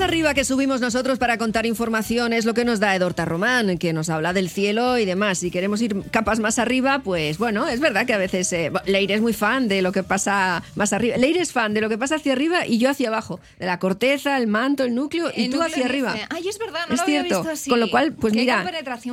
arriba que subimos nosotros para contar información es lo que nos da Edorta Román, que nos habla del cielo y demás. Si queremos ir capas más arriba, pues bueno, es verdad que a veces eh, Leire es muy fan de lo que pasa más arriba. Leire es fan de lo que pasa hacia arriba y yo hacia abajo. De la corteza, el manto, el núcleo y tú hacia arriba. Ay, es verdad, no es lo cierto. Había visto así. Con lo cual, pues Qué mira,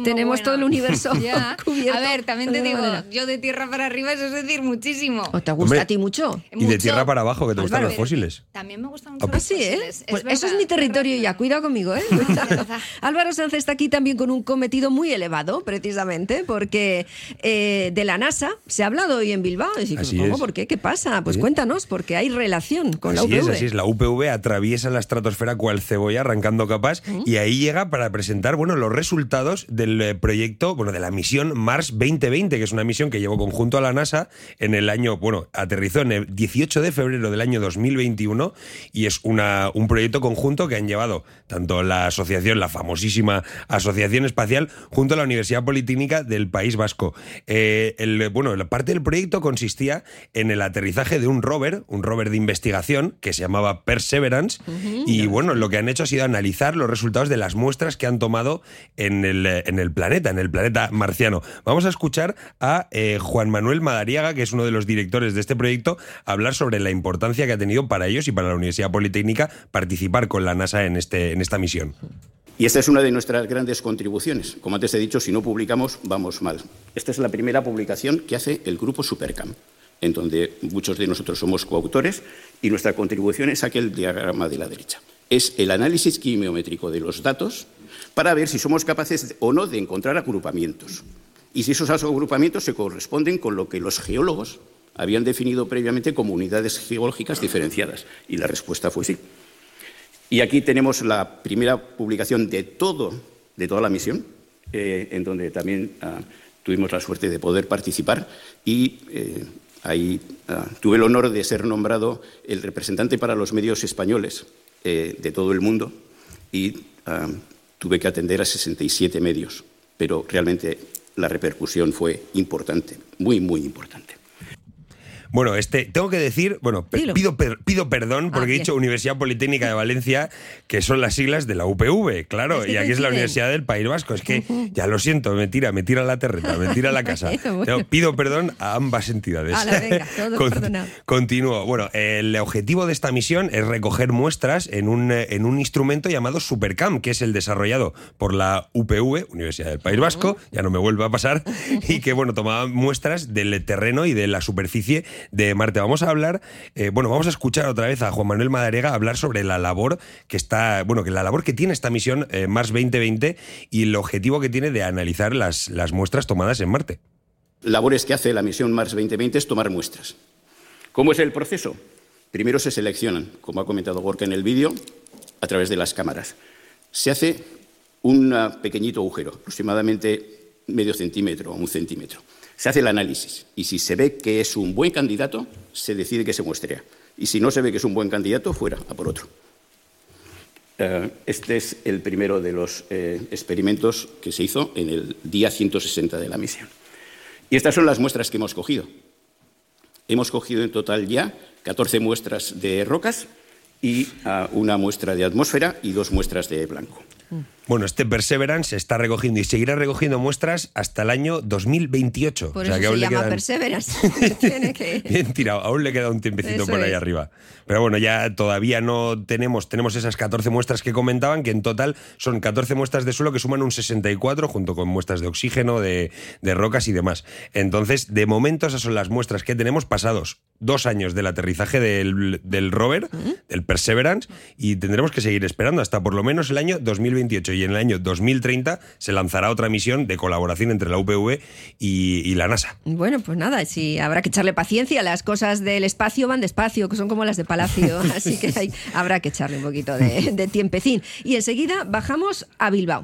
tenemos todo el universo Ya. cubierto. A ver, también te digo, manera. yo de tierra para arriba, eso es decir muchísimo. ¿O te gusta Hombre, a ti mucho? Y de tierra para abajo, que te gustan Álvaro, los fósiles. También me gustan mucho Ah, los Ah, sí, ¿eh? fósiles. Pues es eso es mi territorio es ya, cuidado conmigo, ¿eh? Álvaro Sanz está aquí también con un cometido muy elevado, precisamente, porque eh, de la NASA se ha hablado hoy en Bilbao. Y, Así ¿Cómo? es. ¿Por qué? ¿Qué pasa? Pues Sí. cuéntanos, porque hay relación con así la es, UPV. así es. La UPV atraviesa la estratosfera cual cebolla, arrancando capas, y ahí llega para presentar bueno, los resultados del eh, proyecto, bueno, de la misión Mars 2020, que es una misión que llevó conjunto a la NASA en el año, bueno, aterrizó en el 18 de febrero del año 2021 y es una, un proyecto conjunto que han llevado tanto la asociación, la famosísima Asociación Espacial, junto a la Universidad Politécnica del País Vasco. Eh, el, bueno, la parte del proyecto consistía en el aterrizaje de un rover, un rover de investigación que se llamaba Perseverance, y bueno, lo que han hecho ha sido analizar los resultados de las muestras que han tomado en el, en el planeta, en el planeta marciano. Vamos a escuchar a eh, Juan Manuel Madariaga, que es uno de los directores de este proyecto, hablar sobre la importancia que ha tenido para ellos y para la Universidad Politécnica participar con la NASA en, este, en esta misión. Y esta es una de nuestras grandes contribuciones. Como antes he dicho, si no publicamos, vamos mal. Esta es la primera publicación que hace el grupo Supercam, en donde muchos de nosotros somos coautores y nuestra contribución es aquel diagrama de la derecha. Es el análisis quimiométrico de los datos para ver si somos capaces o no de encontrar agrupamientos. Y si esos agrupamientos se corresponden con lo que los geólogos habían definido previamente como unidades geológicas diferenciadas. Y la respuesta fue sí. Y aquí tenemos la primera publicación de todo, de toda la misión, eh, en donde también ah, tuvimos la suerte de poder participar y eh, ahí ah, tuve el honor de ser nombrado el representante para los medios españoles eh, de todo el mundo y ah, tuve que atender a 67 medios, pero realmente la repercusión fue importante, muy, muy importante. Bueno, este, tengo que decir, bueno, Dilo. pido, per- pido perdón porque he dicho Universidad Politécnica de Valencia, que son las siglas de la UPV, claro, Es que y aquí es la. Universidad del País Vasco. Es que ya lo siento, me tira, me tira la terreta, me tira la casa. Bueno, bueno. No, pido perdón a ambas entidades. Ala, venga, todo perdonado. Continúo. Bueno, el objetivo de esta misión es recoger muestras en un, en un instrumento llamado Supercam, que es el desarrollado por la UPV, Universidad del País Vasco, ya no me vuelve a pasar, y que, bueno, tomaba muestras del terreno y de la superficie de Marte. Vamos a hablar, eh, bueno, vamos a escuchar otra vez a Juan Manuel Madarega hablar sobre la labor que está, bueno, que la labor que tiene esta misión eh, Mars 2020 y el objetivo que tiene de analizar las, las muestras tomadas en Marte. labores que hace la misión Mars 2020 es tomar muestras. ¿Cómo es el proceso? Primero se seleccionan, como ha comentado Gorka en el vídeo, a través de las cámaras. Se hace un pequeñito agujero, aproximadamente medio centímetro o un centímetro. Se hace el análisis y si se ve que es un buen candidato, se decide que se muestrea. Y si no se ve que es un buen candidato, fuera, a por otro. Eh, Este es el primero de los eh, experimentos que se hizo en el día 160 de la misión. Y estas son las muestras que hemos cogido. Hemos cogido en total ya 14 muestras de rocas y ah, una muestra de atmósfera y dos muestras de blanco. Bueno, este Perseverance está recogiendo y seguirá recogiendo muestras hasta el año 2028. Por O sea, que eso se le llama quedan- Perseverance. Tiene que... Bien tirado, aún le queda un tiempecito Eso por ahí es. arriba. Pero bueno, ya todavía no tenemos, tenemos esas 14 muestras que comentaban, que en total son 14 muestras de suelo que suman un 64, junto con muestras de oxígeno, de, de rocas y demás. Entonces, de momento, esas son las muestras que tenemos pasados dos años del aterrizaje del, del rover, del Perseverance, y tendremos que seguir esperando hasta por lo menos el año 2028. Y en el año 2030 se lanzará otra misión de colaboración entre la UPV y, y la NASA. Bueno, pues nada, sí, habrá que echarle paciencia. Las cosas del espacio van despacio, que son como las de Palacio, así que hay- habrá que echarle un poquito de, de tiempecín. Y enseguida bajamos a Bilbao.